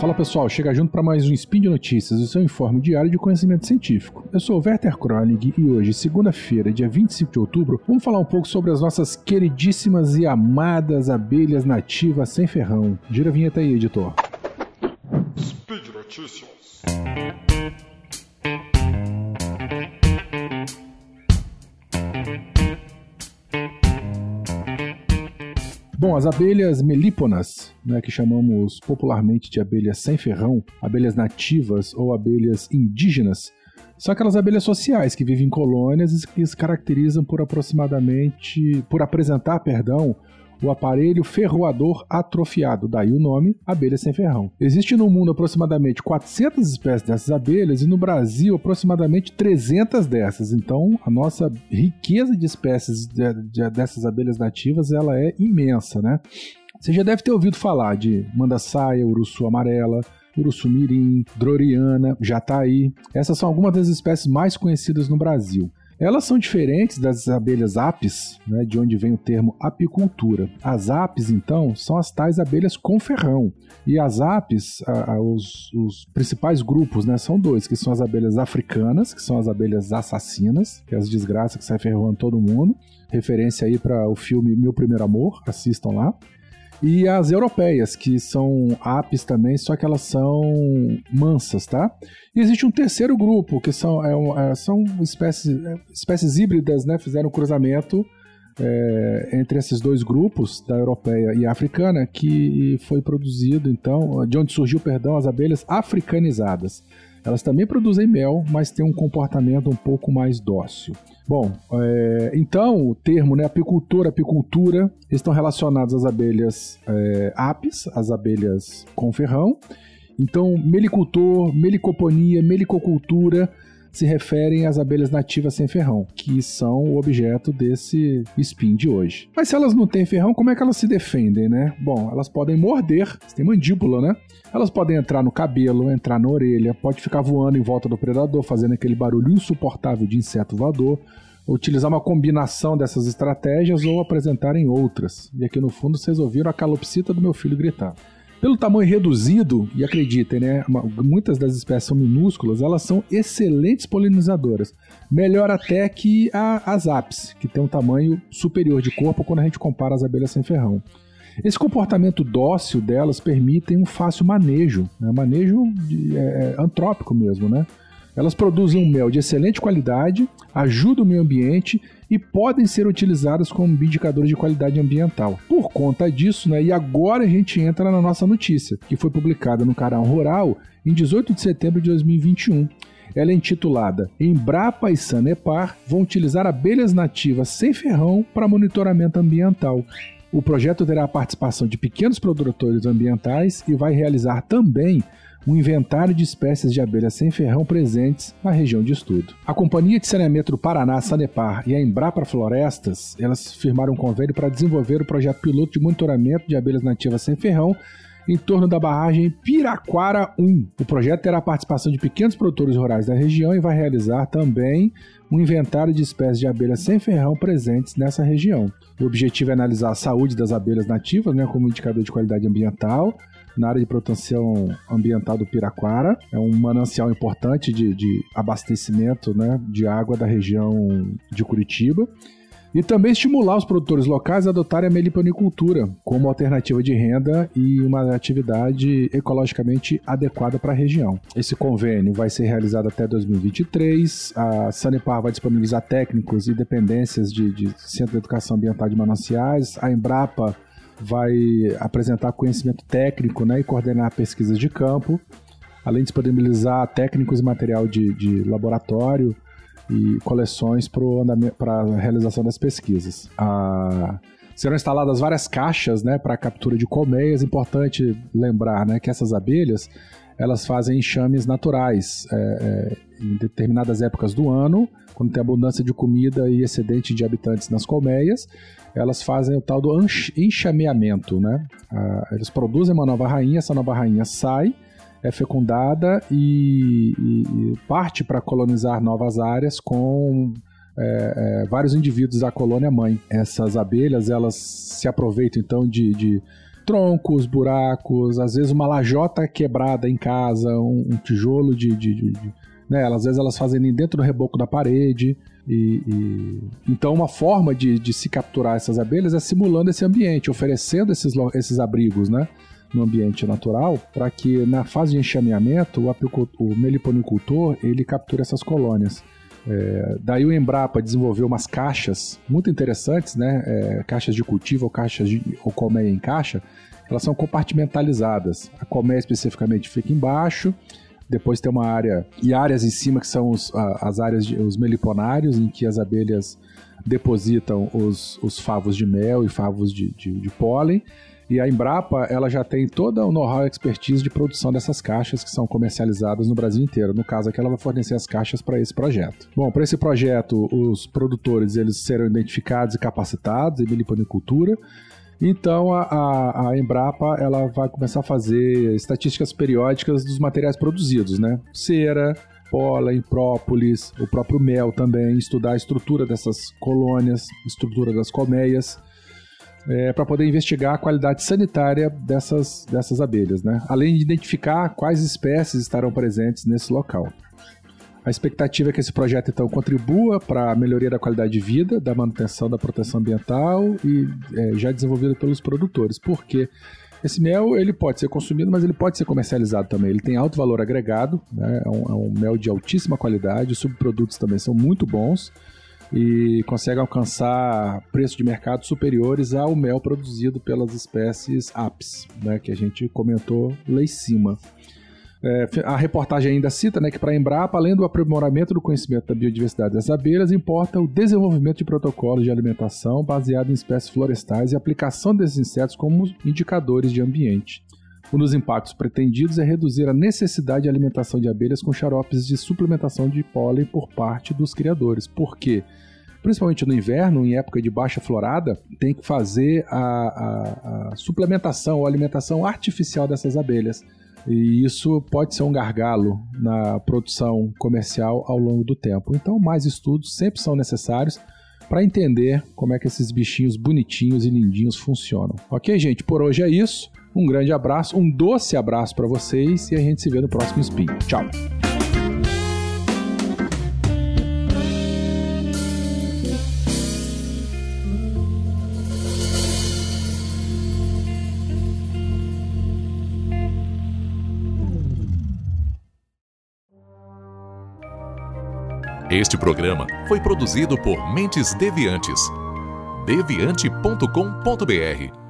Fala pessoal, chega junto para mais um Spin de Notícias, o seu informe diário de conhecimento científico. Eu sou o Werther Kronig e hoje, segunda-feira, dia 25 de outubro, vamos falar um pouco sobre as nossas queridíssimas e amadas abelhas nativas sem ferrão. Gira a vinheta aí, editor. Speed Notícias. Bom, as abelhas melíponas, né, que chamamos popularmente de abelhas sem ferrão, abelhas nativas ou abelhas indígenas, são aquelas abelhas sociais que vivem em colônias e que se caracterizam por aproximadamente, por apresentar, perdão, o aparelho ferroador atrofiado, daí o nome abelha sem ferrão. Existe no mundo aproximadamente 400 espécies dessas abelhas e no Brasil aproximadamente 300 dessas. Então, a nossa riqueza de espécies de, de, dessas abelhas nativas ela é imensa, né? Você já deve ter ouvido falar de manda-saia, urussu amarela, urussu-mirim, droriana, jataí. Essas são algumas das espécies mais conhecidas no Brasil. Elas são diferentes das abelhas apis, né, de onde vem o termo apicultura. As apis, então, são as tais abelhas com ferrão. E as apis, a, a, os, os, principais grupos, né, são dois, que são as abelhas africanas, que são as abelhas assassinas, que é as desgraças que saem ferroando todo mundo. Referência aí para o filme Meu Primeiro Amor, assistam lá e as europeias, que são apes também, só que elas são mansas, tá? E existe um terceiro grupo, que são, é, é, são espécies, espécies híbridas, né? Fizeram um cruzamento é, entre esses dois grupos, da europeia e africana, que foi produzido, então, de onde surgiu, perdão, as abelhas africanizadas. Elas também produzem mel, mas têm um comportamento um pouco mais dócil. Bom, é, então o termo né, apicultor, apicultura, estão relacionados às abelhas é, apis, as abelhas com ferrão. Então, melicultor, melicoponia, melicocultura se referem às abelhas nativas sem ferrão, que são o objeto desse spin de hoje. Mas se elas não têm ferrão, como é que elas se defendem, né? Bom, elas podem morder, tem mandíbula, né? Elas podem entrar no cabelo, entrar na orelha, pode ficar voando em volta do predador, fazendo aquele barulho insuportável de inseto voador, utilizar uma combinação dessas estratégias ou apresentarem outras. E aqui no fundo vocês ouviram a calopsita do meu filho gritar. Pelo tamanho reduzido, e acreditem, né, muitas das espécies são minúsculas, elas são excelentes polinizadoras. Melhor até que a, as apis, que tem um tamanho superior de corpo quando a gente compara as abelhas sem ferrão. Esse comportamento dócil delas permite um fácil manejo, né, manejo de, é, é antrópico mesmo, né? Elas produzem um mel de excelente qualidade, ajudam o meio ambiente e podem ser utilizadas como indicadores de qualidade ambiental. Por conta disso, né, e agora a gente entra na nossa notícia, que foi publicada no canal Rural em 18 de setembro de 2021. Ela é intitulada Embrapa e Sanepar vão utilizar abelhas nativas sem ferrão para monitoramento ambiental. O projeto terá a participação de pequenos produtores ambientais e vai realizar também um inventário de espécies de abelhas sem ferrão presentes na região de estudo. A Companhia de Saneamento do Paraná, Sanepar, e a Embrapa Florestas, elas firmaram um convênio para desenvolver o projeto piloto de monitoramento de abelhas nativas sem ferrão em torno da barragem Piraquara 1. O projeto terá a participação de pequenos produtores rurais da região e vai realizar também um inventário de espécies de abelhas sem ferrão presentes nessa região. O objetivo é analisar a saúde das abelhas nativas, né, como indicador de qualidade ambiental, na área de proteção ambiental do Piraquara. É um manancial importante de, de abastecimento né, de água da região de Curitiba. E também estimular os produtores locais a adotarem a meliponicultura como alternativa de renda e uma atividade ecologicamente adequada para a região. Esse convênio vai ser realizado até 2023. A Sanepar vai disponibilizar técnicos e dependências de, de Centro de Educação Ambiental de Mananciais. A Embrapa vai apresentar conhecimento técnico né, e coordenar pesquisas de campo, além de disponibilizar técnicos e material de, de laboratório e coleções para a realização das pesquisas. Serão instaladas várias caixas né, para captura de colmeias. Importante lembrar né, que essas abelhas elas fazem enxames naturais é, é, em determinadas épocas do ano, quando tem abundância de comida e excedente de habitantes nas colmeias, elas fazem o tal do enxameamento, né? Ah, eles produzem uma nova rainha, essa nova rainha sai, é fecundada e, e, e parte para colonizar novas áreas com é, é, vários indivíduos da colônia mãe. Essas abelhas elas se aproveitam então de, de troncos, buracos, às vezes uma lajota quebrada em casa, um, um tijolo de, de, de, de né? Às vezes elas fazem dentro do reboco da parede. E, e... Então, uma forma de, de, se capturar essas abelhas é simulando esse ambiente, oferecendo esses, esses abrigos, né? No ambiente natural, para que na fase de enxameamento, o, o meliponicultor ele capture essas colônias. É, daí o Embrapa desenvolveu umas caixas muito interessantes, né? É, caixas de cultivo ou caixas de ou colmeia em caixa. Elas são compartimentalizadas. A colmeia especificamente fica embaixo depois tem uma área e áreas em cima que são os, as áreas de, os meliponários em que as abelhas depositam os, os favos de mel e favos de, de, de pólen. E a Embrapa, ela já tem toda o know-how e expertise de produção dessas caixas que são comercializadas no Brasil inteiro. No caso aqui, ela vai fornecer as caixas para esse projeto. Bom, para esse projeto, os produtores eles serão identificados e capacitados em meliponicultura então a, a, a, Embrapa ela vai começar a fazer estatísticas periódicas dos materiais produzidos, né? Cera, pólen, própolis, o próprio mel também, estudar a estrutura dessas colônias, estrutura das colmeias, é, para poder investigar a qualidade sanitária dessas, dessas abelhas, né? Além de identificar quais espécies estarão presentes nesse local. A expectativa é que esse projeto então contribua para a melhoria da qualidade de vida, da manutenção da proteção ambiental e é, já desenvolvido pelos produtores. Porque esse mel ele pode ser consumido, mas ele pode ser comercializado também. Ele tem alto valor agregado, né? é, um, é um mel de altíssima qualidade. Os subprodutos também são muito bons e consegue alcançar preços de mercado superiores ao mel produzido pelas espécies apis, né, que a gente comentou lá em cima. É, a reportagem ainda cita né, que para a Embrapa, além do aprimoramento do conhecimento da biodiversidade das abelhas, importa o desenvolvimento de protocolos de alimentação baseado em espécies florestais e aplicação desses insetos como indicadores de ambiente. Um dos impactos pretendidos é reduzir a necessidade de alimentação de abelhas com xaropes de suplementação de pólen por parte dos criadores. Por quê? Principalmente no inverno, em época de baixa florada, tem que fazer a, a, a suplementação ou alimentação artificial dessas abelhas e isso pode ser um gargalo na produção comercial ao longo do tempo. Então, mais estudos sempre são necessários para entender como é que esses bichinhos bonitinhos e lindinhos funcionam. Ok, gente? Por hoje é isso. Um grande abraço, um doce abraço para vocês e a gente se vê no próximo Spin. Tchau! Este programa foi produzido por Mentes Deviantes. deviante.com.br.